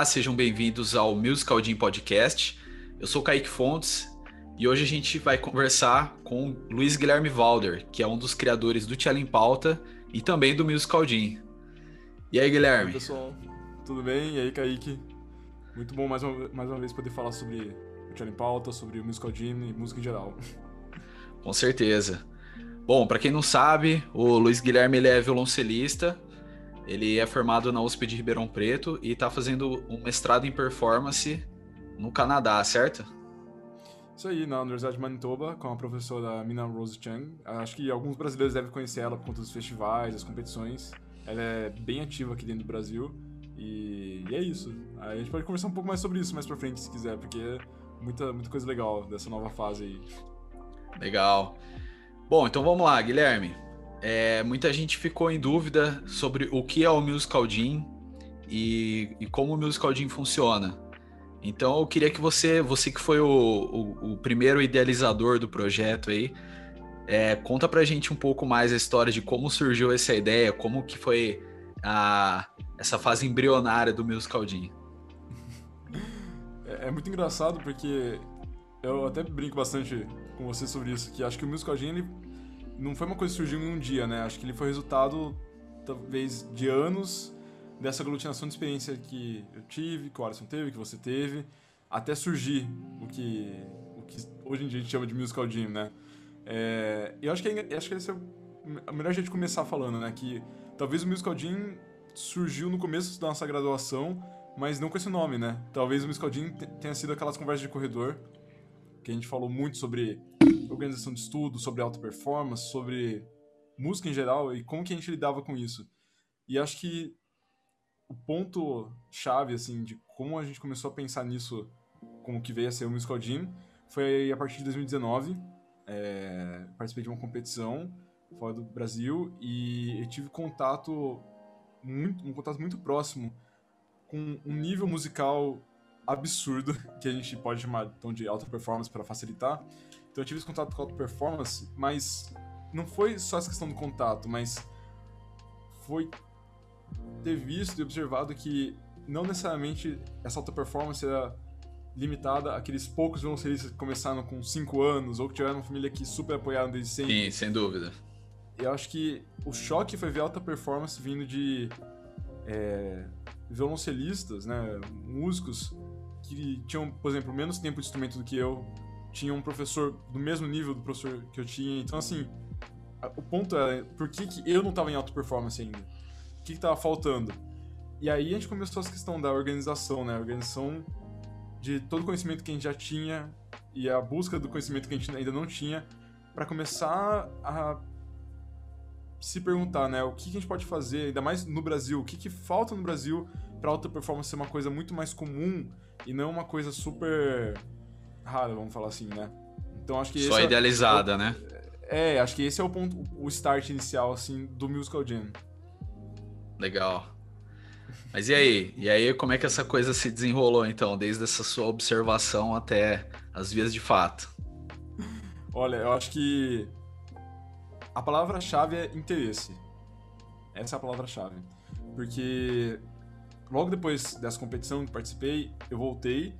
Olá, sejam bem-vindos ao Musical Jam Podcast. Eu sou Kaique Fontes e hoje a gente vai conversar com Luiz Guilherme Valder, que é um dos criadores do Tchela em Pauta e também do Musical Jam. E aí, Guilherme? Oi, pessoal, tudo bem? E aí, Kaique? Muito bom mais uma, mais uma vez poder falar sobre o Tchela em Pauta, sobre o Musical Jam e música em geral. Com certeza. Bom, para quem não sabe, o Luiz Guilherme ele é violoncelista, ele é formado na USP de Ribeirão Preto e está fazendo um mestrado em performance no Canadá, certo? Isso aí, na Universidade de Manitoba, com a professora Mina Rose Chang. Acho que alguns brasileiros devem conhecer ela por conta dos festivais, das competições. Ela é bem ativa aqui dentro do Brasil. E, e é isso. Aí a gente pode conversar um pouco mais sobre isso mais pra frente, se quiser, porque é muita, muita coisa legal dessa nova fase aí. Legal. Bom, então vamos lá, Guilherme. É, muita gente ficou em dúvida sobre o que é o Musical Jam e, e como o Musical Jam funciona. Então eu queria que você, você que foi o, o, o primeiro idealizador do projeto aí, é, conta pra gente um pouco mais a história de como surgiu essa ideia, como que foi a, essa fase embrionária do Musical Jam. É, é muito engraçado porque eu até brinco bastante com você sobre isso, que acho que o Musical Jam ele não foi uma coisa que surgiu em um dia, né? Acho que ele foi resultado, talvez, de anos dessa aglutinação de experiência que eu tive, que o Alisson teve, que você teve, até surgir o que, o que hoje em dia a gente chama de Musical Jam, né? É, eu acho que, é, acho que esse é a melhor de começar falando, né? Que talvez o Musical Jam surgiu no começo da nossa graduação, mas não com esse nome, né? Talvez o Musical Jam tenha sido aquelas conversas de corredor que a gente falou muito sobre organização de estudo, sobre alta performance, sobre música em geral e como que a gente lidava com isso. E acho que o ponto chave assim de como a gente começou a pensar nisso, como que veio a ser o Musical Gym, foi a partir de 2019. É, participei de uma competição fora do Brasil e eu tive contato muito, um contato muito próximo com um nível musical absurdo, que a gente pode chamar então, de alta performance para facilitar. Então eu tive esse contato com alta performance, mas não foi só essa questão do contato, mas foi ter visto e observado que não necessariamente essa alta performance era limitada àqueles poucos violoncelistas que começaram com 5 anos ou que tiveram uma família que super apoiaram desde sempre. Sim, sem dúvida. Eu acho que o choque foi ver alta performance vindo de é, violoncelistas, né, músicos que tinham, por exemplo, menos tempo de instrumento do que eu, tinham um professor do mesmo nível do professor que eu tinha. Então, assim, o ponto é, por que, que eu não estava em alta performance ainda? O que estava faltando? E aí a gente começou essa questão da organização, né? A organização de todo o conhecimento que a gente já tinha e a busca do conhecimento que a gente ainda não tinha para começar a se perguntar, né? O que, que a gente pode fazer, ainda mais no Brasil, o que, que falta no Brasil para alta performance ser uma coisa muito mais comum e não uma coisa super rara, vamos falar assim, né? Então acho que Só idealizada, é, né? É, acho que esse é o ponto, o start inicial, assim, do Musical Jam. Legal. Mas e aí? E aí, como é que essa coisa se desenrolou, então, desde essa sua observação até as vias de fato? Olha, eu acho que a palavra-chave é interesse. Essa é a palavra-chave. Porque logo depois dessa competição que participei, eu voltei.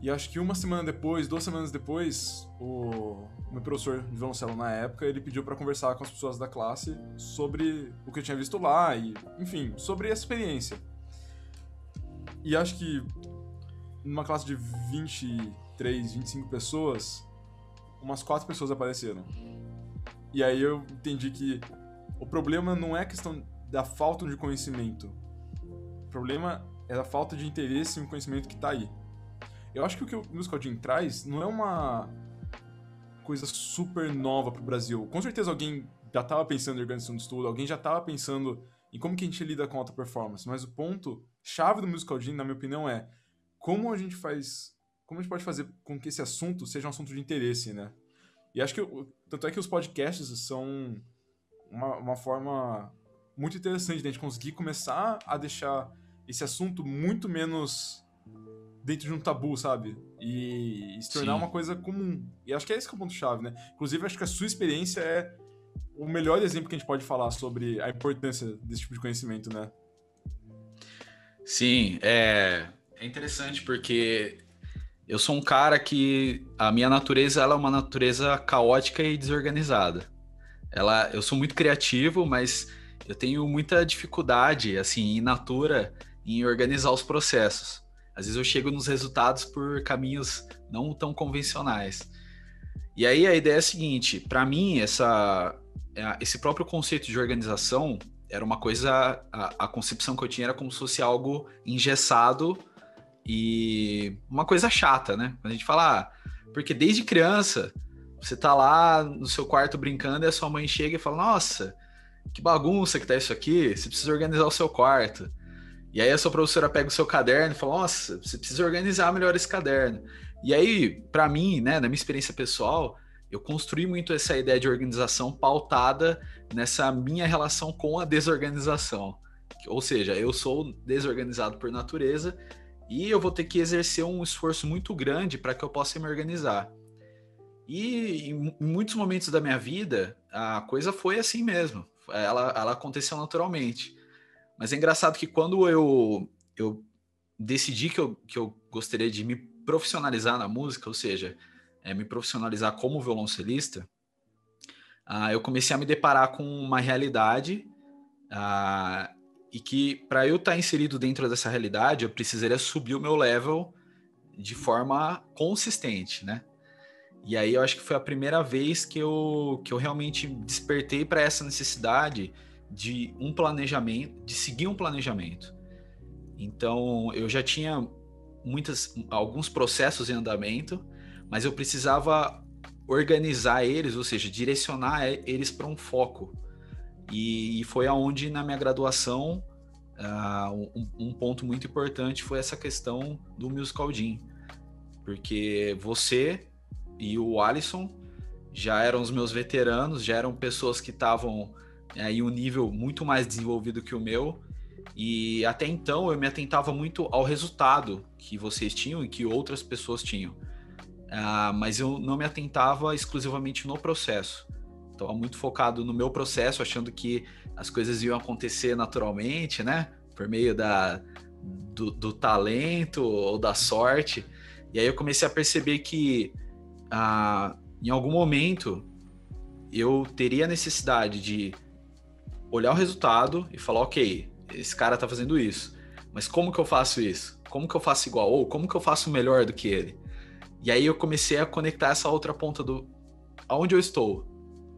E acho que uma semana depois, duas semanas depois, o meu professor de violoncelo na época, ele pediu para conversar com as pessoas da classe sobre o que eu tinha visto lá e, enfim, sobre essa experiência. E acho que numa classe de 23, 25 pessoas, umas quatro pessoas apareceram. E aí eu entendi que o problema não é a questão da falta de conhecimento, problema é a falta de interesse um conhecimento que está aí. Eu acho que o que o Musical Jam traz não é uma coisa super nova para o Brasil. Com certeza alguém já estava pensando em organização de estudo, alguém já estava pensando em como que a gente lida com alta performance, mas o ponto chave do Musical Jam, na minha opinião, é como a gente faz, como a gente pode fazer com que esse assunto seja um assunto de interesse, né? E acho que, tanto é que os podcasts são uma, uma forma muito interessante de a gente conseguir começar a deixar esse assunto muito menos dentro de um tabu, sabe? E, e se tornar Sim. uma coisa comum. E acho que é esse que é o ponto-chave, né? Inclusive, acho que a sua experiência é o melhor exemplo que a gente pode falar sobre a importância desse tipo de conhecimento, né? Sim, é, é interessante porque eu sou um cara que a minha natureza ela é uma natureza caótica e desorganizada. Ela, eu sou muito criativo, mas eu tenho muita dificuldade, assim, in natura, em organizar os processos. Às vezes eu chego nos resultados por caminhos não tão convencionais. E aí a ideia é a seguinte: para mim, essa, é, esse próprio conceito de organização era uma coisa. A, a, concepção que eu tinha era como se fosse algo engessado e uma coisa chata, né? A gente fala, ah, porque desde criança você tá lá no seu quarto brincando e a sua mãe chega e fala: Nossa, que bagunça que tá isso aqui, você precisa organizar o seu quarto. E aí a sua professora pega o seu caderno e fala: Nossa, você precisa organizar melhor esse caderno. E aí, para mim, né, na minha experiência pessoal, eu construí muito essa ideia de organização pautada nessa minha relação com a desorganização. Ou seja, eu sou desorganizado por natureza e eu vou ter que exercer um esforço muito grande para que eu possa me organizar. E em muitos momentos da minha vida, a coisa foi assim mesmo. Ela, ela aconteceu naturalmente. Mas é engraçado que quando eu, eu decidi que eu, que eu gostaria de me profissionalizar na música, ou seja, é, me profissionalizar como violoncelista, ah, eu comecei a me deparar com uma realidade ah, e que para eu estar tá inserido dentro dessa realidade, eu precisaria subir o meu level de forma consistente, né? E aí eu acho que foi a primeira vez que eu, que eu realmente despertei para essa necessidade de um planejamento, de seguir um planejamento. Então eu já tinha muitas alguns processos em andamento, mas eu precisava organizar eles, ou seja, direcionar eles para um foco. E, e, foi aonde na minha graduação uh, um, um, ponto muito importante foi essa questão do musical Jam, porque você e o Alisson já eram os meus veteranos, já eram pessoas que estavam é, em um nível muito mais desenvolvido que o meu. E até então eu me atentava muito ao resultado que vocês tinham e que outras pessoas tinham. Uh, mas eu não me atentava exclusivamente no processo. Estava muito focado no meu processo, achando que as coisas iam acontecer naturalmente, né? Por meio da, do, do talento ou da sorte. E aí eu comecei a perceber que uh, em algum momento eu teria necessidade de olhar o resultado e falar, ok, esse cara tá fazendo isso, mas como que eu faço isso? Como que eu faço igual? Ou como que eu faço melhor do que ele? E aí eu comecei a conectar essa outra ponta do aonde eu estou,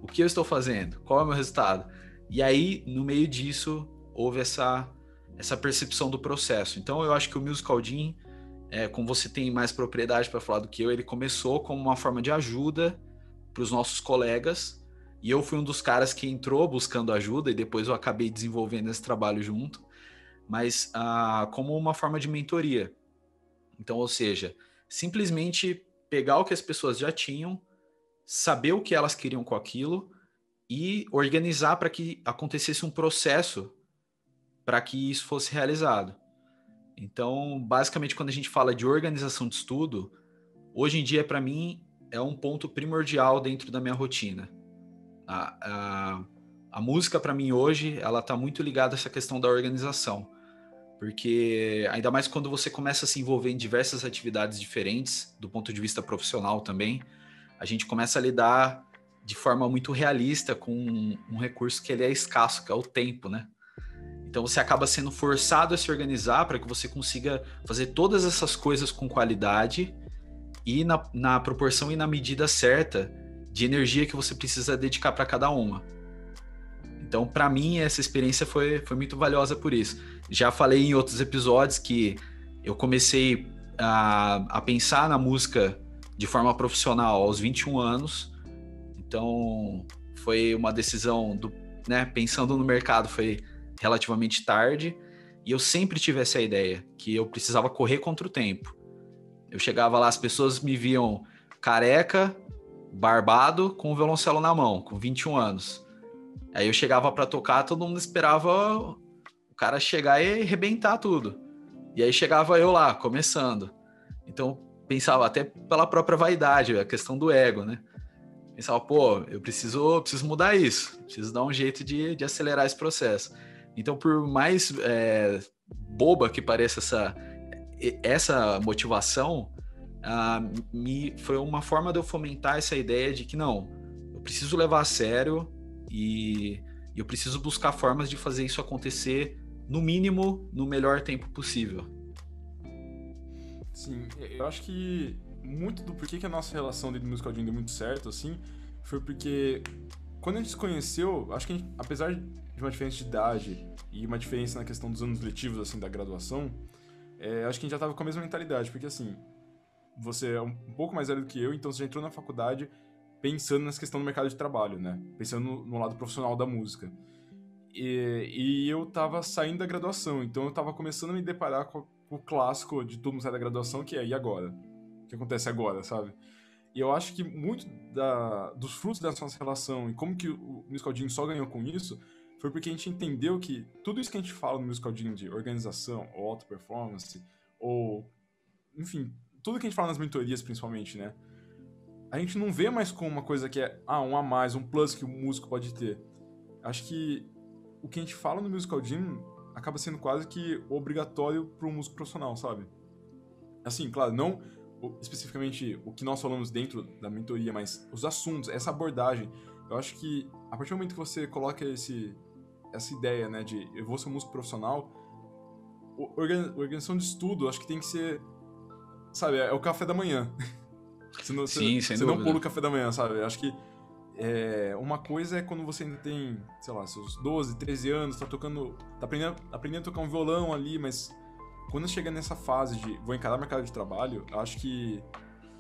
o que eu estou fazendo, qual é o meu resultado. E aí, no meio disso, houve essa, essa percepção do processo. Então eu acho que o Musical Jam é, como você tem mais propriedade para falar do que eu, ele começou como uma forma de ajuda para os nossos colegas. E eu fui um dos caras que entrou buscando ajuda e depois eu acabei desenvolvendo esse trabalho junto, mas ah, como uma forma de mentoria. Então, ou seja, simplesmente pegar o que as pessoas já tinham, saber o que elas queriam com aquilo e organizar para que acontecesse um processo para que isso fosse realizado. Então, basicamente, quando a gente fala de organização de estudo, hoje em dia, para mim, é um ponto primordial dentro da minha rotina. A, a, a música, para mim, hoje, ela está muito ligada a essa questão da organização. Porque, ainda mais quando você começa a se envolver em diversas atividades diferentes, do ponto de vista profissional também, a gente começa a lidar de forma muito realista com um, um recurso que ele é escasso, que é o tempo, né? Então você acaba sendo forçado a se organizar para que você consiga fazer todas essas coisas com qualidade e na, na proporção e na medida certa de energia que você precisa dedicar para cada uma. Então, para mim, essa experiência foi, foi muito valiosa por isso. Já falei em outros episódios que eu comecei a, a pensar na música de forma profissional aos 21 anos. Então, foi uma decisão do, né, pensando no mercado, foi relativamente tarde, e eu sempre tive essa ideia, que eu precisava correr contra o tempo. Eu chegava lá, as pessoas me viam careca, barbado, com o violoncelo na mão, com 21 anos. Aí eu chegava para tocar, todo mundo esperava o cara chegar e arrebentar tudo. E aí chegava eu lá, começando. Então, pensava até pela própria vaidade, a questão do ego, né? Pensava, pô, eu preciso, preciso mudar isso, preciso dar um jeito de, de acelerar esse processo. Então, por mais é, boba que pareça essa, essa motivação, uh, me, foi uma forma de eu fomentar essa ideia de que não, eu preciso levar a sério e eu preciso buscar formas de fazer isso acontecer, no mínimo, no melhor tempo possível. Sim, eu acho que muito do porquê que a nossa relação dentro do musical deu muito certo, assim, foi porque quando a gente se conheceu, acho que gente, apesar de uma diferença de idade e uma diferença na questão dos anos letivos, assim, da graduação, é, acho que a gente já tava com a mesma mentalidade, porque assim, você é um pouco mais velho do que eu, então você já entrou na faculdade pensando nessa questão do mercado de trabalho, né? Pensando no, lado profissional da música. E, e, eu tava saindo da graduação, então eu tava começando a me deparar com, o clássico de todo mundo sair da graduação, que é e agora? O que acontece agora, sabe? E eu acho que muito da, dos frutos dessa nossa relação e como que o Musical só ganhou com isso foi porque a gente entendeu que tudo isso que a gente fala no Musical de organização, ou auto performance, ou enfim, tudo que a gente fala nas mentorias principalmente, né? A gente não vê mais como uma coisa que é ah, um a mais, um plus que o músico pode ter. Acho que o que a gente fala no Musical Gym acaba sendo quase que obrigatório para um músico profissional, sabe? Assim, claro, não especificamente o que nós falamos dentro da mentoria, mas os assuntos, essa abordagem. Eu acho que a partir do momento que você coloca esse, essa ideia, né, de eu vou ser um músico profissional, organização de estudo, acho que tem que ser, sabe, é o café da manhã. você não, Sim, você, você não pula o café da manhã, sabe? Acho que é, uma coisa é quando você ainda tem, sei lá, seus 12, 13 anos, tá tocando, tá aprendendo, aprendendo a tocar um violão ali, mas quando chega nessa fase de vou encarar mercado de trabalho, acho que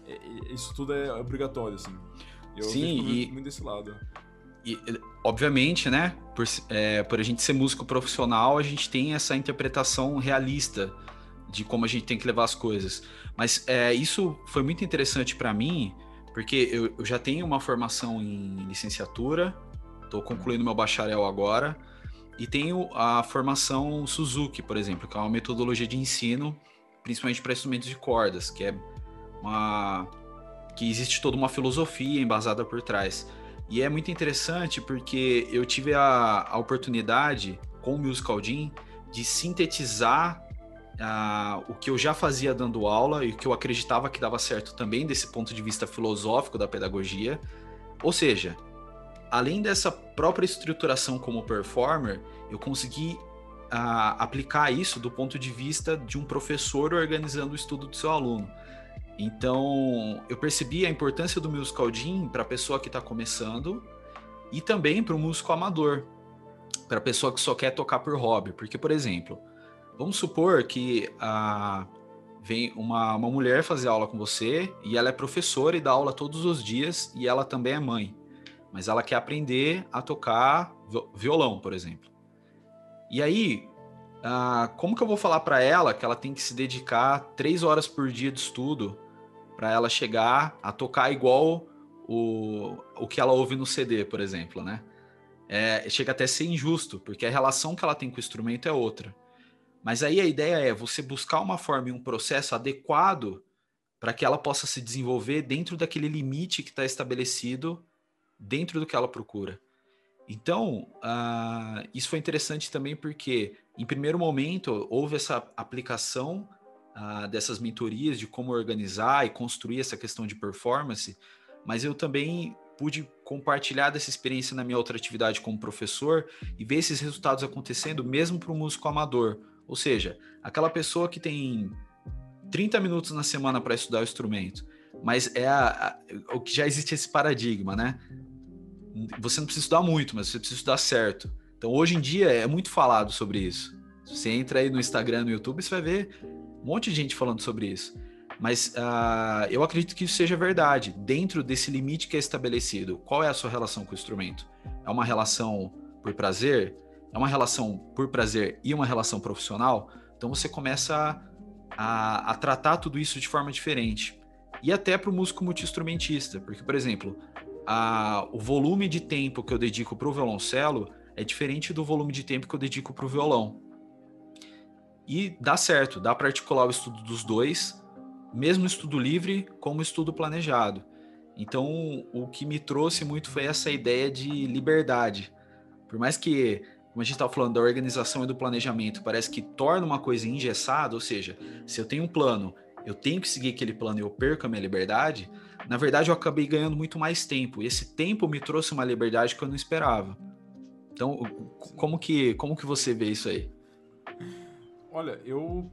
é, é, isso tudo é obrigatório, assim. Eu Sim, e... muito desse lado. E, obviamente, né, por, é, por a gente ser músico profissional, a gente tem essa interpretação realista de como a gente tem que levar as coisas. Mas é, isso foi muito interessante para mim, porque eu, eu, já tenho uma formação em licenciatura, estou concluindo meu bacharel agora, e tenho a formação Suzuki, por exemplo, que é uma metodologia de ensino, principalmente para instrumentos de cordas, que é uma que existe toda uma filosofia embasada por trás. E é muito interessante porque eu tive a, a oportunidade com o Musical Jam de sintetizar uh, o que eu já fazia dando aula e o que eu acreditava que dava certo também desse ponto de vista filosófico da pedagogia. Ou seja, além dessa própria estruturação como performer, eu consegui uh, aplicar isso do ponto de vista de um professor organizando o estudo do seu aluno. Então, eu percebi a importância do musical jam para a pessoa que está começando e também para o músico amador, para a pessoa que só quer tocar por hobby. Porque, por exemplo, vamos supor que uh, vem uma, uma mulher fazer aula com você e ela é professora e dá aula todos os dias e ela também é mãe mas ela quer aprender a tocar violão, por exemplo. E aí, ah, como que eu vou falar para ela que ela tem que se dedicar três horas por dia de estudo para ela chegar a tocar igual o, o que ela ouve no CD, por exemplo, né? É, chega até a ser injusto, porque a relação que ela tem com o instrumento é outra. Mas aí a ideia é você buscar uma forma e um processo adequado para que ela possa se desenvolver dentro daquele limite que está estabelecido dentro do que ela procura. Então, uh, isso foi interessante também porque, em primeiro momento, houve essa aplicação uh, dessas mentorias de como organizar e construir essa questão de performance, mas eu também pude compartilhar dessa experiência na minha outra atividade como professor e ver esses resultados acontecendo mesmo para o músico amador. Ou seja, aquela pessoa que tem 30 minutos na semana para estudar o instrumento, mas é a, a, o que já existe esse paradigma, né? você não precisa estudar muito, mas você precisa estudar certo. Então, hoje em dia, é muito falado sobre isso. Você entra aí no Instagram, no YouTube, você vai ver um monte de gente falando sobre isso. Mas uh, eu acredito que isso seja verdade. Dentro desse limite que é estabelecido, qual é a sua relação com o instrumento? É uma relação por prazer? É uma relação por prazer e uma relação profissional? Então você começa a, a tratar tudo isso de forma diferente. E até para o músico multi-instrumentista. Porque, por exemplo, a, o volume de tempo que eu dedico para o violoncelo é diferente do volume de tempo que eu dedico para o violão. E dá certo, dá para articular o estudo dos dois, mesmo estudo livre como estudo planejado. Então, o que me trouxe muito foi essa ideia de liberdade. Por mais que como a gente estava falando da organização e do planejamento, parece que torna uma coisa engessada, ou seja, se eu tenho um plano, eu tenho que seguir aquele plano e eu perco a minha liberdade, na verdade eu acabei ganhando muito mais tempo. E esse tempo me trouxe uma liberdade que eu não esperava. Então, como que, como que você vê isso aí? Olha, eu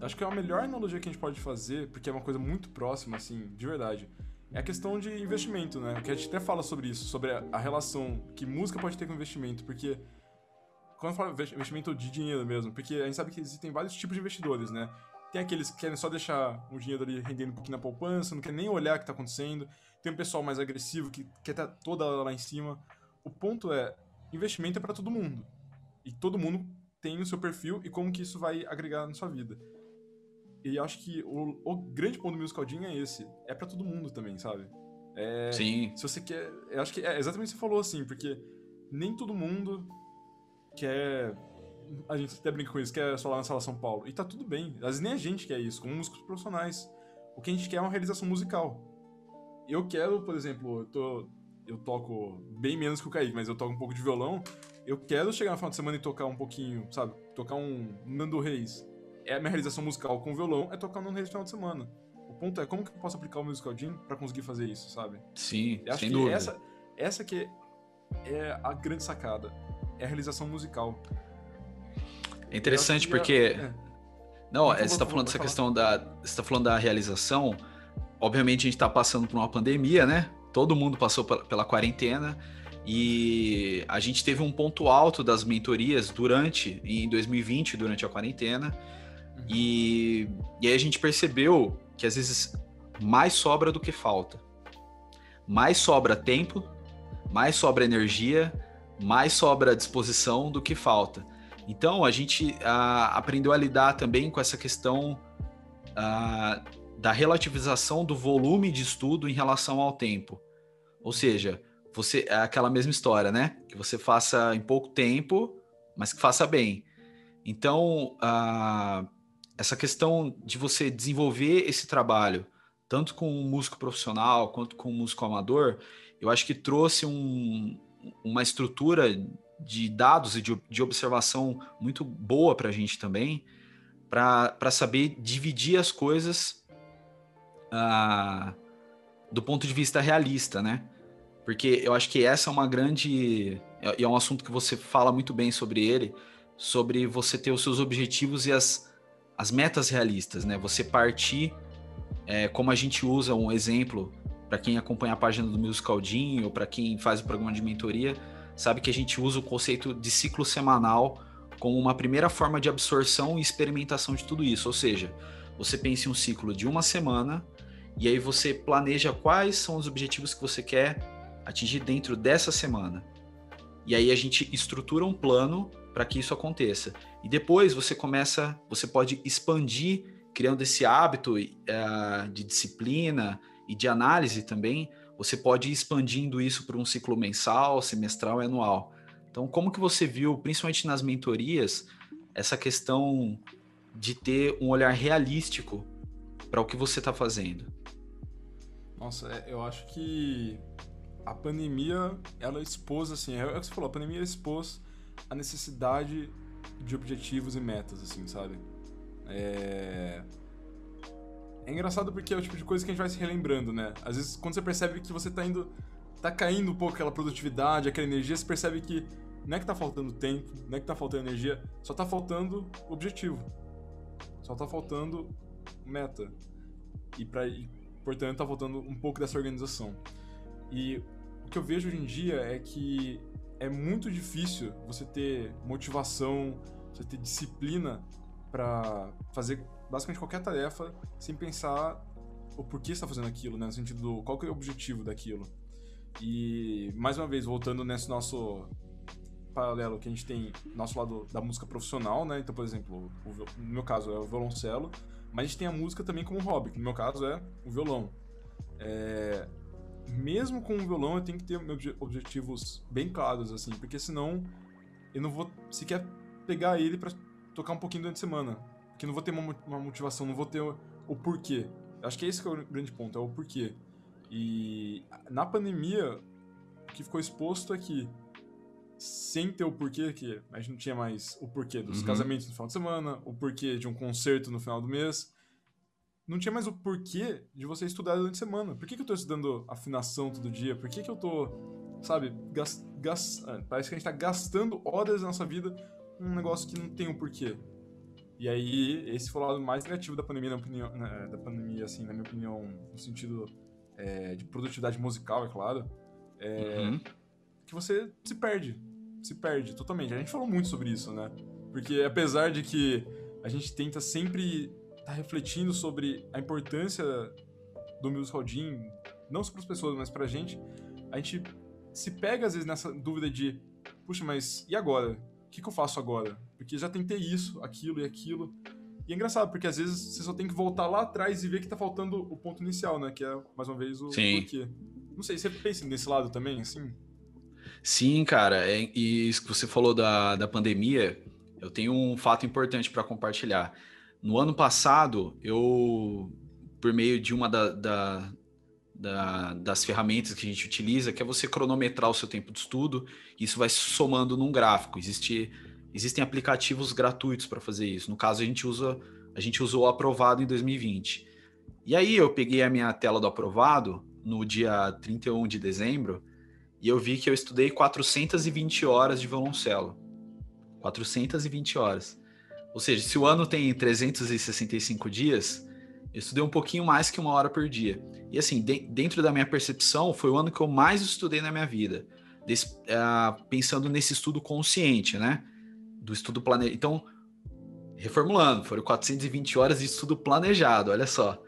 acho que é a melhor analogia que a gente pode fazer, porque é uma coisa muito próxima, assim, de verdade, é a questão de investimento, né? Que a gente até fala sobre isso, sobre a, a relação que música pode ter com investimento, porque quando eu falo investimento de dinheiro mesmo, porque a gente sabe que existem vários tipos de investidores, né? Tem aqueles que querem só deixar o dinheiro ali rendendo um pouquinho na poupança, não quer nem olhar o que está acontecendo. Tem um pessoal mais agressivo que quer estar toda lá em cima. O ponto é, investimento é para todo mundo. E todo mundo tem o seu perfil e como que isso vai agregar na sua vida. E acho que o, o grande ponto do musical Jean é esse. É para todo mundo também, sabe? É, Sim. Se você quer. Eu acho que é exatamente o que você falou, assim, porque nem todo mundo quer. A gente até brinca com isso, quer só lá na Sala São Paulo. E tá tudo bem. Às vezes nem a gente quer isso, como músicos profissionais. O que a gente quer é uma realização musical. Eu quero, por exemplo, eu, tô, eu toco bem menos que o Kaique, mas eu toco um pouco de violão. Eu quero chegar no final de semana e tocar um pouquinho, sabe? Tocar um Nando Reis. É a minha realização musical com violão, é tocar um Nando Reis no final de semana. O ponto é como que eu posso aplicar o musical Jam pra conseguir fazer isso, sabe? Sim, eu acho sem que dúvida. Essa, essa que é a grande sacada. É a realização musical. É interessante é- porque. é. Não, Por é, você está falando dessa questão da. Você está falando da realização. Obviamente a gente está passando por uma pandemia, né? Todo mundo passou pela, pela quarentena. E a gente teve um ponto alto das mentorias durante, em 2020, durante a quarentena. Uhum. E, e aí a gente percebeu que às vezes mais sobra do que falta. Mais sobra tempo, mais sobra energia, mais sobra disposição do que falta. Então a gente aprendeu a lidar também com essa questão da relativização do volume de estudo em relação ao tempo. Ou seja, você é aquela mesma história, né? Que você faça em pouco tempo, mas que faça bem. Então, essa questão de você desenvolver esse trabalho, tanto com um músico profissional quanto com um músico amador, eu acho que trouxe um, uma estrutura de dados e de, de observação muito boa para a gente também, para saber dividir as coisas ah, do ponto de vista realista, né? Porque eu acho que essa é uma grande. E é um assunto que você fala muito bem sobre ele, sobre você ter os seus objetivos e as, as metas realistas, né? Você partir, é, como a gente usa um exemplo para quem acompanha a página do Musical Jean ou para quem faz o programa de mentoria, sabe que a gente usa o conceito de ciclo semanal como uma primeira forma de absorção e experimentação de tudo isso. Ou seja, você pensa em um ciclo de uma semana e aí você planeja quais são os objetivos que você quer atingir dentro dessa semana. E aí a gente estrutura um plano para que isso aconteça. E depois você começa, você pode expandir, criando esse hábito uh, de disciplina e de análise também. Você pode ir expandindo isso para um ciclo mensal, semestral e anual. Então, como que você viu, principalmente nas mentorias, essa questão de ter um olhar realístico para o que você está fazendo? Nossa, eu acho que a pandemia, ela expôs, assim, é o que você falou, a pandemia expôs a necessidade de objetivos e metas, assim, sabe? É... É engraçado porque é o tipo de coisa que a gente vai se relembrando, né? Às vezes, quando você percebe que você tá indo... Tá caindo um pouco aquela produtividade, aquela energia, você percebe que não é que tá faltando tempo, não é que tá faltando energia, só tá faltando objetivo. Só tá faltando meta. E, pra, e portanto, tá faltando um pouco dessa organização. E o que eu vejo hoje em dia é que é muito difícil você ter motivação, você ter disciplina para fazer basicamente qualquer tarefa sem pensar o porquê está fazendo aquilo, né? No sentido do qual que é o objetivo daquilo. E mais uma vez voltando nesse nosso paralelo que a gente tem nosso lado da música profissional, né? Então, por exemplo, o, no meu caso é o violoncelo, mas a gente tem a música também como hobby, que no meu caso é o violão. É, mesmo com o violão, eu tenho que ter meus objetivos bem claros, assim, porque senão eu não vou sequer pegar ele para tocar um pouquinho durante a semana. Porque não vou ter uma, uma motivação, não vou ter o, o, porquê. Acho que é esse que é o grande ponto, é o porquê. E na pandemia, o que ficou exposto é que sem ter o porquê, que a gente não tinha mais o porquê dos Uhum. casamentos no final de semana, o porquê de um concerto no final do mês. Não tinha mais o porquê de você estudar durante a semana. Por que, que eu tô estudando afinação todo dia? Por que, que eu tô, sabe, gas, gas, ah, parece que a gente tá gastando horas da nossa vida num negócio que não tem um porquê. E aí, esse foi o lado mais negativo da pandemia, na opinião, né, da pandemia, assim, na minha opinião, no sentido é, de produtividade musical, é claro. É, Uhum. que você se perde. Se perde totalmente. A gente falou muito sobre isso, né? Porque apesar de que a gente tenta sempre estar refletindo sobre a importância do musical gym, não só para as pessoas, mas pra gente, a gente se pega às vezes nessa dúvida de, puxa, mas e agora? O que, que eu faço agora? Porque já tentei isso, aquilo e aquilo. E é engraçado, porque às vezes você só tem que voltar lá atrás e ver que tá faltando o ponto inicial, né? Que é, mais uma vez, o Sim. porquê. Não sei, você pensa nesse lado também, assim? Sim, cara, é- e isso que você falou da, da pandemia, eu tenho um fato importante para compartilhar. No ano passado, eu, por meio de uma da- da- da- das ferramentas que a gente utiliza, que é você cronometrar o seu tempo de estudo, isso vai somando num gráfico. Existe, existem aplicativos gratuitos para fazer isso. No caso, a gente usa, a gente usou o aprovado em 2020. E aí eu peguei a minha tela do aprovado no dia 31 de dezembro e eu vi que eu estudei 420 horas de violoncelo. 420 horas. Ou seja, se o ano tem 365 dias, eu estudei um pouquinho mais que uma hora por dia. E assim, de- dentro da minha percepção, foi o ano que eu mais estudei na minha vida. Des- ah, pensando nesse estudo consciente, né? Do estudo planejado. Então, reformulando, foram 420 horas de estudo planejado, olha só.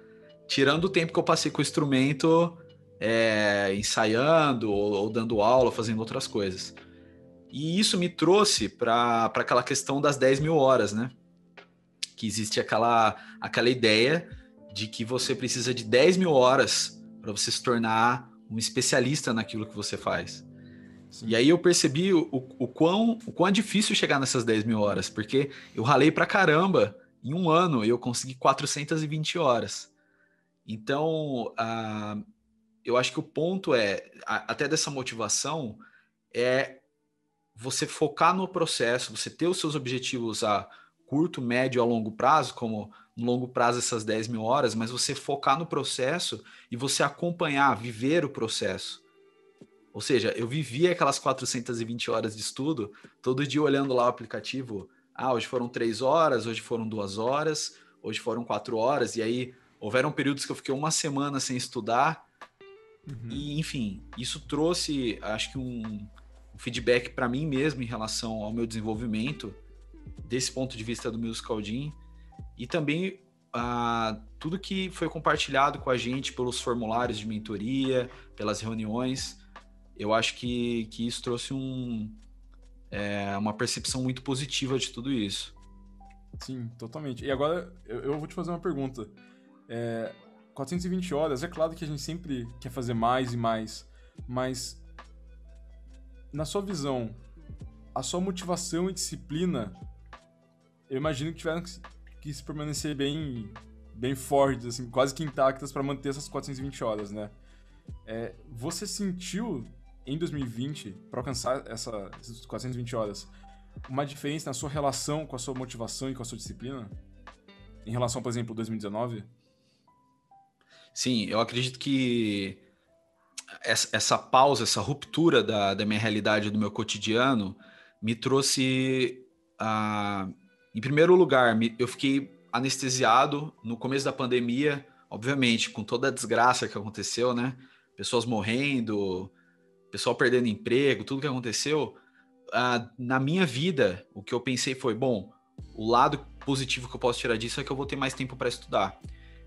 Tirando o tempo que eu passei com o instrumento é, ensaiando ou, ou dando aula, fazendo outras coisas. E isso me trouxe para aquela questão das 10 mil horas, né? Que existe aquela, aquela ideia de que você precisa de 10 mil horas para você se tornar um especialista naquilo que você faz. Sim. E aí eu percebi o, o, quão, o quão é difícil chegar nessas 10 mil horas, porque eu ralei pra caramba. Em um ano eu consegui 420 horas. Então, ah, eu acho que o ponto é, a- até dessa motivação, é você focar no processo, você ter os seus objetivos a curto, médio, a longo prazo, como no longo prazo essas 10 mil horas, mas você focar no processo e você acompanhar, viver o processo. Ou seja, eu vivia aquelas 420 horas de estudo, todo dia olhando lá o aplicativo. Ah, hoje foram três horas, hoje foram duas horas, hoje foram quatro horas, e aí houveram períodos que eu fiquei uma semana sem estudar, Uhum. e, enfim, isso trouxe, acho que um, um feedback para mim mesmo em relação ao meu desenvolvimento, desse ponto de vista do Musical Gym, e também ah, tudo que foi compartilhado com a gente pelos formulários de mentoria, pelas reuniões, eu acho que, que isso trouxe um, é, uma percepção muito positiva de tudo isso. Sim, totalmente. E agora eu, eu vou te fazer uma pergunta. É, 420 horas, é claro que a gente sempre quer fazer mais e mais, mas na sua visão, a sua motivação e disciplina, eu imagino que tiveram que, que se permanecer bem, bem fortes, assim, quase que intactas para manter essas 420 horas, né? É, você sentiu em 2020, para alcançar essa, essas 420 horas, uma diferença na sua relação com a sua motivação e com a sua disciplina? Em relação, por exemplo, 2019? Sim, eu acredito que essa, pausa, essa ruptura da, da minha realidade, do meu cotidiano, me trouxe, em primeiro lugar, eu fiquei anestesiado no começo da pandemia, obviamente, com toda a desgraça que aconteceu, né? Pessoas morrendo, pessoal perdendo emprego, tudo que aconteceu. Ah, na minha vida, o que eu pensei foi: bom, o lado positivo que eu posso tirar disso é que eu vou ter mais tempo para estudar.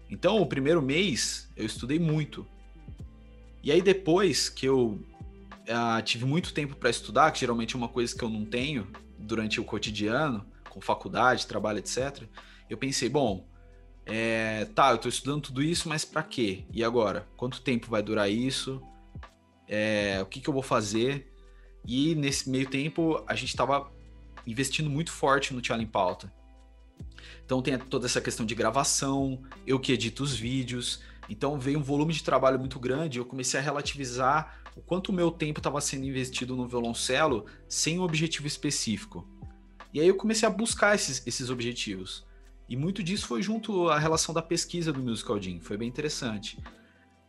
Então, o primeiro mês eu estudei muito. E aí depois que eu ah, tive muito tempo para estudar, que geralmente é uma coisa que eu não tenho durante o cotidiano, com faculdade, trabalho, etc. Eu pensei, bom, é, tá, eu tô estudando tudo isso, mas para quê? E agora? Quanto tempo vai durar isso? É, o que, que eu vou fazer? E nesse meio tempo a gente estava investindo muito forte no em Pauta. Então tem toda essa questão de gravação, eu que edito os vídeos, Então veio um volume de trabalho muito grande, eu comecei a relativizar o quanto o meu tempo estava sendo investido no violoncelo sem um objetivo específico. E aí eu comecei a buscar esses, esses objetivos. E muito disso foi junto à relação da pesquisa do Musical Jam, foi bem interessante.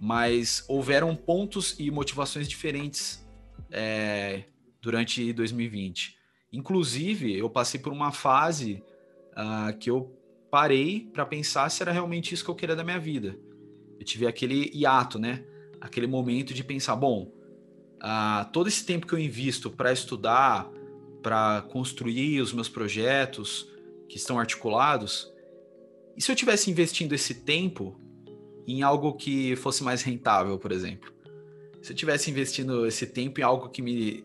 Mas houveram pontos e motivações diferentes é, durante 2020. Inclusive, eu passei por uma fase uh, que eu parei para pensar se era realmente isso que eu queria da minha vida. Eu tive aquele hiato, né? Aquele momento de pensar, bom, uh, todo esse tempo que eu invisto para estudar, para construir os meus projetos que estão articulados, e se eu tivesse investindo esse tempo em algo que fosse mais rentável, por exemplo? Se eu tivesse investindo esse tempo em algo que me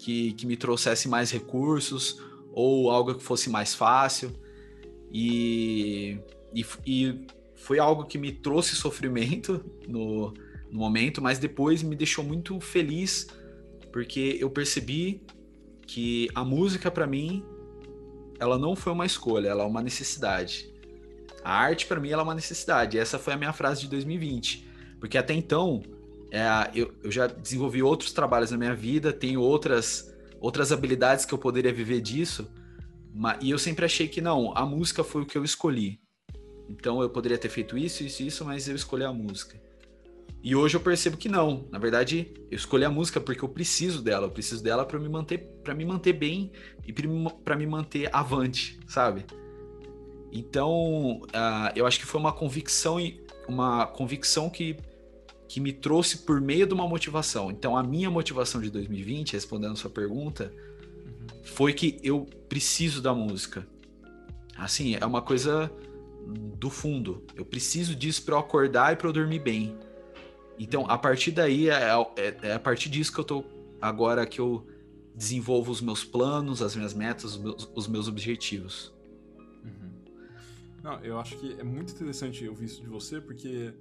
que, que me trouxesse mais recursos ou algo que fosse mais fácil. E, e, e foi algo que me trouxe sofrimento no, no momento, mas depois me deixou muito feliz porque eu percebi que a música para mim ela não foi uma escolha, ela é uma necessidade. A arte para mim ela é uma necessidade. Essa foi a minha frase de 2020, porque até então é, eu, eu já desenvolvi outros trabalhos na minha vida, tenho outras, outras habilidades que eu poderia viver disso, mas, e eu sempre achei que não, a música foi o que eu escolhi. Então eu poderia ter feito isso, isso, isso, mas eu escolhi a música. E hoje eu percebo que não. Na verdade, eu escolhi a música porque eu preciso dela. Eu preciso dela para me manter, para me manter bem e para me manter avante, sabe? Então, uh, eu acho que foi uma convicção uma convicção que que me trouxe por meio de uma motivação. Então, a minha motivação de 2020, respondendo a sua pergunta, uhum. foi que eu preciso da música. Assim, é uma coisa do fundo. Eu preciso disso para eu acordar e para eu dormir bem. Então, a partir daí, é, é, é, a partir disso que eu tô agora que eu desenvolvo os meus planos, as minhas metas, os meus, os meus objetivos. Uhum. Não, eu acho que é muito interessante ouvir isso de você, porque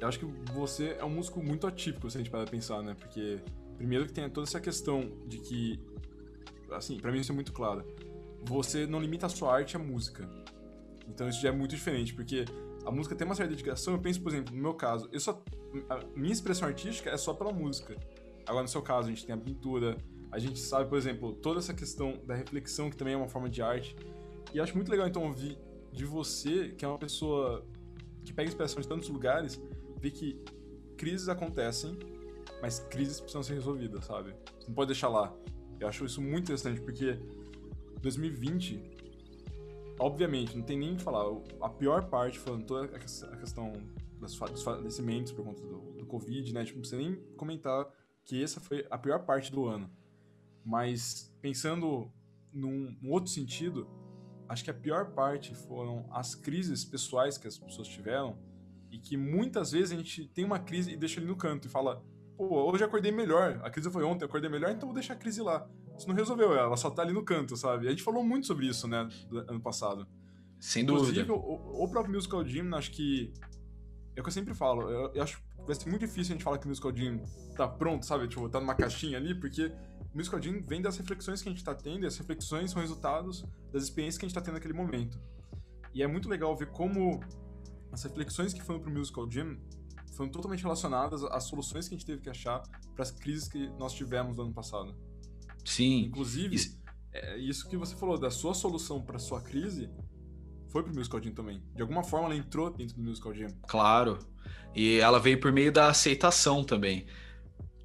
eu acho que você é um músico muito atípico, se a gente parar pensar, né? Porque, primeiro que tem toda essa questão de que, assim, para mim isso é muito claro. Você não limita a sua arte à música. Então isso já é muito diferente, porque a música tem uma certa dedicação. Eu penso, por exemplo, no meu caso, eu só, a minha expressão artística é só pela música. Agora, no seu caso, a gente tem a pintura, a gente sabe, por exemplo, toda essa questão da reflexão, que também é uma forma de arte. E acho muito legal, então, ouvir de você, que é uma pessoa que pega inspiração de tantos lugares, ver que crises acontecem, mas crises precisam ser resolvidas, sabe? Você não pode deixar lá. Eu acho isso muito interessante, porque 2020, obviamente, não tem nem o que falar. A pior parte, falando toda a questão dos falecimentos por conta do, do Covid, né? Tipo, não precisa nem comentar que essa foi a pior parte do ano. Mas, pensando num, num outro sentido, acho que a pior parte foram as crises pessoais que as pessoas tiveram e que muitas vezes a gente tem uma crise e deixa ele no canto e fala: pô, hoje acordei melhor, a crise foi ontem, acordei melhor, então vou deixar a crise lá. Isso não resolveu, ela só tá ali no canto, sabe? A gente falou muito sobre isso, né, ano passado. Sem Inclusive, dúvida. O, o próprio Musical Gym, acho que. É o que eu sempre falo, eu, eu acho que vai ser muito difícil a gente falar que o Musical Gym tá pronto, sabe? Tipo, tá numa caixinha ali, porque Musical Gym vem das reflexões que a gente tá tendo, e as reflexões são resultados das experiências que a gente tá tendo naquele momento. E é muito legal ver como as reflexões que foram pro Musical Gym foram totalmente relacionadas às soluções que a gente teve que achar para as crises que nós tivemos no ano passado. Sim. Inclusive, isso, é isso que você falou, da sua solução para sua crise foi pro Musical Gym também. De alguma forma ela entrou dentro do Musical Gym. Claro. E ela veio por meio da aceitação também.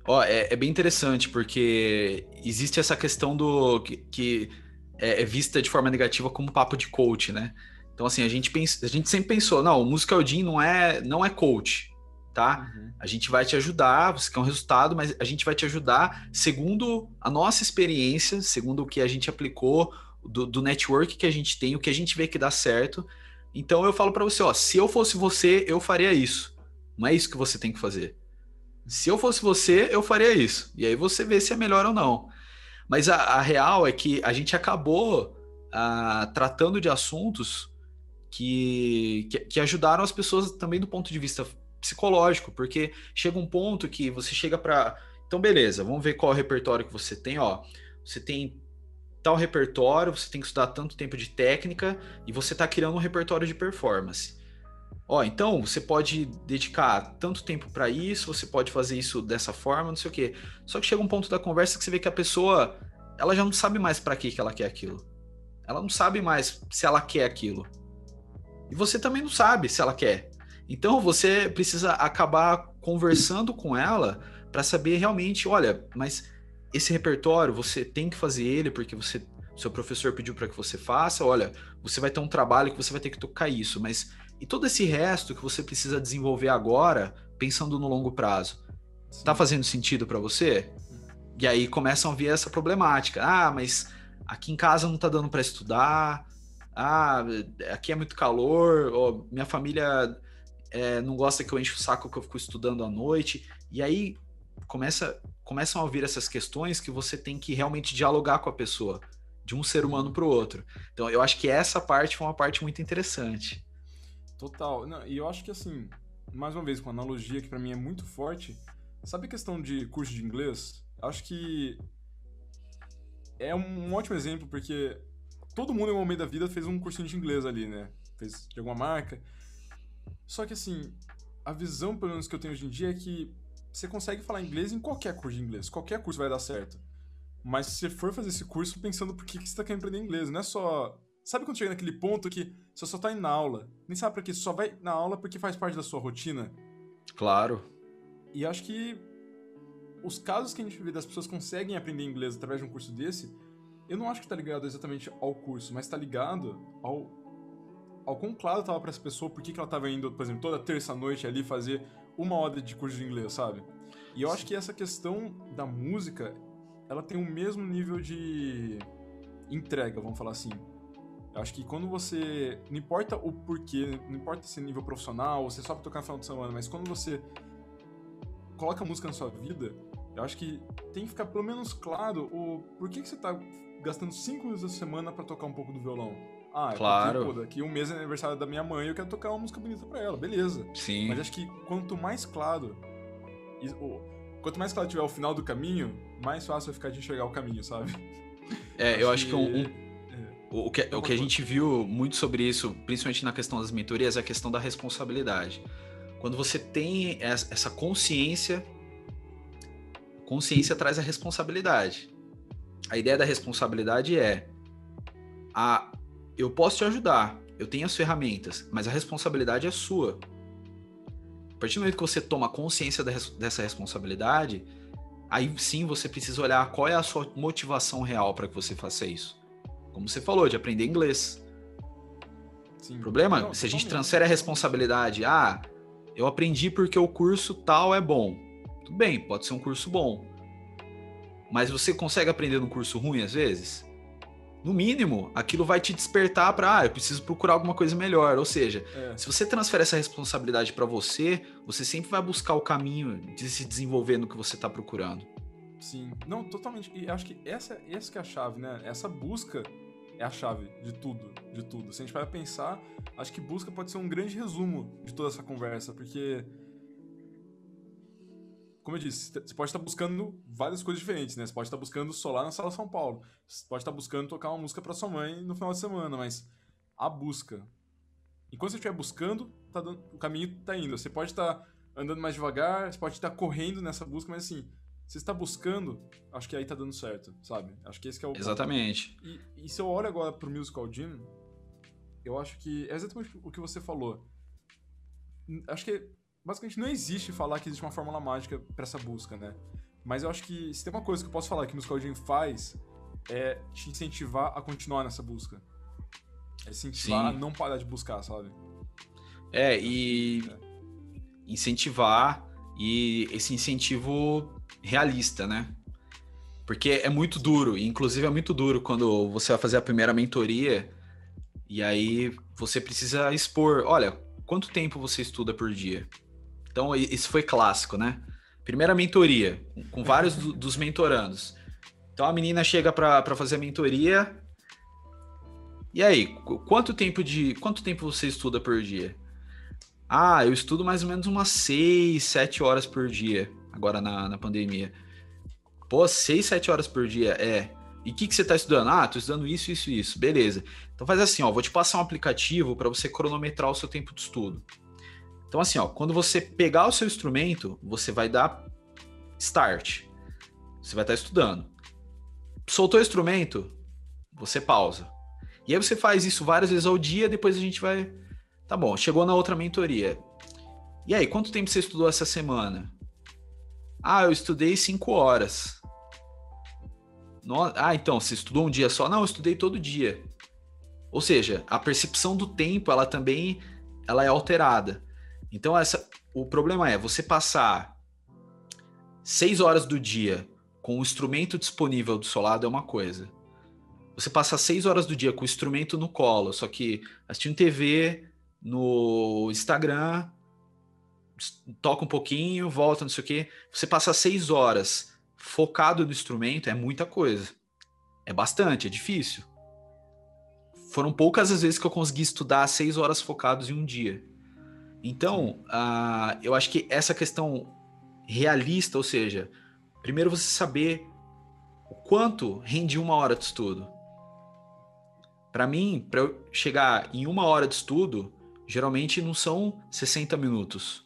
Ó, é, é bem interessante, porque existe essa questão do que, que é, é vista de forma negativa como papo de coach, né? Então, assim, a gente, pensa, a gente sempre pensou, não, o Musical Gym não é, não é coach, tá? Uhum. A gente vai te ajudar, você quer um resultado, mas a gente vai te ajudar segundo a nossa experiência, segundo o que a gente aplicou, do, do network que a gente tem, o que a gente vê que dá certo. Então, eu falo para você, ó, se eu fosse você, eu faria isso. Não é isso que você tem que fazer. Se eu fosse você, eu faria isso. E aí você vê se é melhor ou não. Mas a, a real é que a gente acabou ah, tratando de assuntos que, que, que ajudaram as pessoas também do ponto de vista psicológico, porque chega um ponto que você chega para. Então, beleza, vamos ver qual é o repertório que você tem. Ó, você tem tal repertório, você tem que estudar tanto tempo de técnica e você está criando um repertório de performance. Ó, então você pode dedicar tanto tempo para isso, você pode fazer isso dessa forma, não sei o quê. Só que chega um ponto da conversa que você vê que a pessoa, ela já não sabe mais para que que ela quer aquilo. Ela não sabe mais se ela quer aquilo. E você também não sabe se ela quer. Então você precisa acabar conversando com ela para saber realmente, olha, mas esse repertório você tem que fazer ele porque você seu professor pediu para que você faça, olha, você vai ter um trabalho que você vai ter que tocar isso, mas e todo esse resto que você precisa desenvolver agora, pensando no longo prazo, Sim. tá fazendo sentido para você? E aí começam a vir essa problemática. Ah, mas aqui em casa não tá dando para estudar. Ah, aqui é muito calor. minha família é, não gosta que eu enche o saco que eu fico estudando à noite. E aí começa, começam a vir essas questões que você tem que realmente dialogar com a pessoa, de um ser humano para o outro. Então eu acho que essa parte foi uma parte muito interessante. Total. Não, e eu acho que assim, mais uma vez, com analogia que para mim é muito forte, sabe a questão de curso de inglês? Acho que é um ótimo exemplo, porque todo mundo em um momento da vida fez um cursinho de inglês ali, né? Fez de alguma marca. Só que assim, a visão, pelo menos que eu tenho hoje em dia, é que você consegue falar inglês em qualquer curso de inglês. Qualquer curso vai dar certo. Mas se você for fazer esse curso pensando por que você está querendo aprender inglês, não é só Sabe quando chega naquele ponto que você só tá indo na aula? Nem sabe pra quê, você só vai na aula porque faz parte da sua rotina? Claro. E acho que os casos que a gente vê das pessoas conseguem aprender inglês através de um curso desse, eu não acho que tá ligado exatamente ao curso, mas tá ligado ao ao quão claro tava pra essa pessoa por que, que ela tava indo, por exemplo, toda terça-noite ali fazer uma hora de curso de inglês, sabe? E eu acho que essa questão da música, ela tem o mesmo nível de entrega, vamos falar assim. Eu acho que quando você. Não importa o porquê, não importa se é nível profissional, você só pra tocar no final de semana, mas quando você coloca música na sua vida, eu acho que tem que ficar pelo menos claro o porquê que você tá gastando cinco minutos da semana para tocar um pouco do violão. Ah, é claro. porque, pô, daqui um mês é aniversário da minha mãe eu quero tocar uma música bonita pra ela, beleza. Sim. Mas acho que quanto mais claro. Quanto mais claro tiver o final do caminho, mais fácil vai ficar de enxergar o caminho, sabe? É, acho eu acho que, que um, o que, o que a gente viu muito sobre isso, principalmente na questão das mentorias, é a questão da responsabilidade. Quando você tem essa consciência, consciência traz a responsabilidade. A ideia da responsabilidade é a eu posso te ajudar, eu tenho as ferramentas, mas a responsabilidade é sua. A partir do momento que você toma consciência dessa responsabilidade, aí sim você precisa olhar qual é a sua motivação real para que você faça isso como você falou, de aprender inglês. Sim. O problema, Não, se a gente transfere a responsabilidade, ah, eu aprendi porque o curso tal é bom. Tudo bem, pode ser um curso bom. Mas você consegue aprender num curso ruim às vezes? No mínimo, aquilo vai te despertar para, ah, eu preciso procurar alguma coisa melhor. Ou seja, é. se você transfere essa responsabilidade para você, você sempre vai buscar o caminho de se desenvolver no que você está procurando. Sim, não, totalmente. E acho que essa, essa que é a chave, né? Essa busca é a chave de tudo, de tudo. Se a gente vai pensar, acho que busca pode ser um grande resumo de toda essa conversa, porque como eu disse, você pode estar buscando várias coisas diferentes, né? Você pode estar buscando solar na Sala São Paulo. Você pode estar buscando tocar uma música para sua mãe no final de semana, mas a busca. Enquanto você estiver buscando, tá dando, o caminho está indo. Você pode estar andando mais devagar, você pode estar correndo nessa busca, mas assim, você está buscando, acho que aí tá dando certo, sabe? Acho que esse é o Exatamente. E, e, se eu olho agora pro Musical Gym, eu acho que é exatamente o que você falou. Acho que basicamente não existe falar que existe uma fórmula mágica para essa busca, né? Mas eu acho que se tem uma coisa que eu posso falar que o Musical Gym faz é te incentivar a continuar nessa busca. É incentivar Sim. a não parar de buscar, sabe? É, e é. incentivar e esse incentivo realista, né? Porque é muito duro, e inclusive é muito duro quando você vai fazer a primeira mentoria e aí você precisa expor, olha, quanto tempo você estuda por dia? Então, isso foi clássico, né? Primeira mentoria, com vários do, dos mentorandos. Então a menina chega para fazer a mentoria. E aí, quanto tempo de quanto tempo você estuda por dia? Ah, eu estudo mais ou menos umas 6, 7 horas por dia agora na, na pandemia. Pô, 6, 7 horas por dia, é. E o que, que você está estudando? Ah, tô estudando isso, isso, isso. Beleza. Então faz assim, ó, vou te passar um aplicativo para você cronometrar o seu tempo de estudo. Então, assim, ó, quando você pegar o seu instrumento, você vai dar start. Você vai estar estudando. Soltou o instrumento, você pausa. E aí você faz isso várias vezes ao dia, depois a gente vai. Tá bom, chegou na outra mentoria. E aí, quanto tempo você estudou essa semana? Ah, eu estudei cinco horas. Ah, então, você estudou um dia só? Não, eu estudei todo dia. Ou seja, a percepção do tempo, ela também ela é alterada. Então, essa, o problema é você passar seis horas do dia com o instrumento disponível do seu lado é uma coisa. Você passar seis horas do dia com o instrumento no colo, só que assistindo TV, no Instagram, toca um pouquinho, volta, não sei o quê. Você passar seis horas focado no instrumento é muita coisa. É bastante, é difícil. Foram poucas as vezes que eu consegui estudar seis horas focados em um dia. Então, uh, eu acho que essa questão realista, ou seja, primeiro você saber o quanto rende uma hora de estudo. Para mim, para eu chegar em uma hora de estudo, geralmente não são 60 minutos,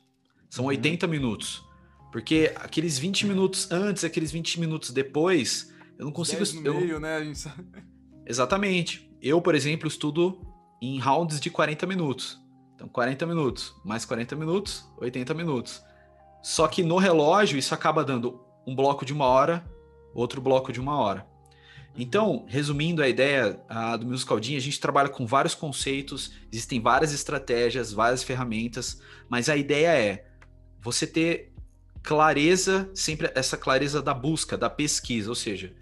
são uhum. 80 minutos. Porque aqueles 20 minutos antes, aqueles 20 minutos depois, eu não consigo. No eu... meio, né? Exatamente. Eu, por exemplo, estudo em rounds de 40 minutos. Então, 40 minutos, mais 40 minutos, 80 minutos. Só que no relógio, isso acaba dando um bloco de uma hora, outro bloco de uma hora. Então, resumindo a ideia do Musical Jean, a gente trabalha com vários conceitos, existem várias estratégias, várias ferramentas, mas a ideia é você ter clareza, sempre essa clareza da busca, da pesquisa, ou seja,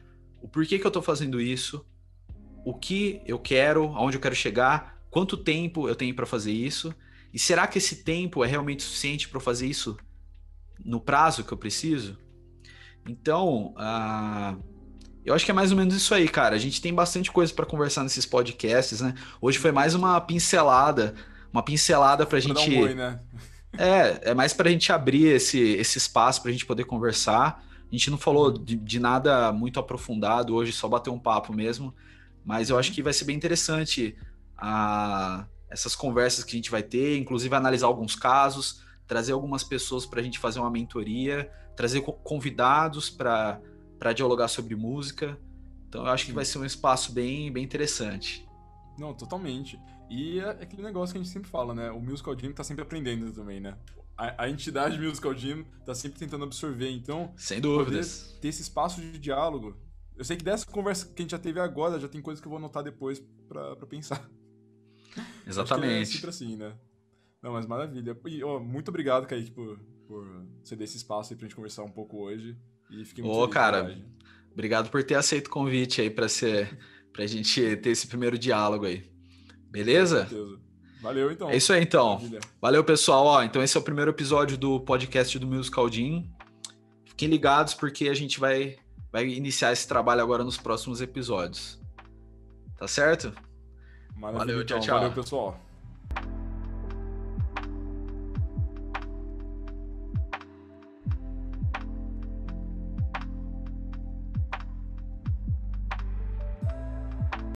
o porquê que eu estou fazendo isso, o que eu quero, aonde eu quero chegar, Quanto tempo eu tenho para fazer isso? E será que esse tempo é realmente suficiente para fazer isso no prazo que eu preciso? Então, uh, eu acho que é mais ou menos isso aí, cara. A gente tem bastante coisa para conversar nesses podcasts, né? Hoje foi mais uma pincelada, uma pincelada para a gente. Um oi, né? É, é mais para a gente abrir esse, esse espaço para a gente poder conversar. A gente não falou de, de, nada muito aprofundado hoje, só bater um papo mesmo. Mas eu acho que vai ser bem interessante a essas conversas que a gente vai ter, inclusive analisar alguns casos, trazer algumas pessoas para a gente fazer uma mentoria, trazer convidados para dialogar sobre música. Então eu acho que vai ser um espaço bem, bem interessante. Não, totalmente. E é aquele negócio que a gente sempre fala, né? O Musical Gym tá sempre aprendendo também, né? A, a entidade Musical Gym tá sempre tentando absorver, então... Sem dúvidas. Ter esse espaço de diálogo... Eu sei que dessa conversa que a gente já teve agora, já tem coisas que eu vou anotar depois para pensar. Exatamente. é sempre assim, né? Não, mas maravilha. E, ó, muito obrigado, Kaique, por, por ceder esse espaço aí pra gente conversar um pouco hoje. E fiquei muito Ô, cara, obrigado por ter aceito o convite aí pra, ser, pra gente ter esse primeiro diálogo aí. Beleza? Valeu, então. É isso aí, então. Maravilha. Valeu, pessoal. Ó, então esse é o primeiro episódio do podcast do Musical Jean. Fiquem ligados porque a gente vai, vai iniciar esse trabalho agora nos próximos episódios. Tá certo? Maravilha, Valeu, então. tchau, tchau. Valeu, pessoal.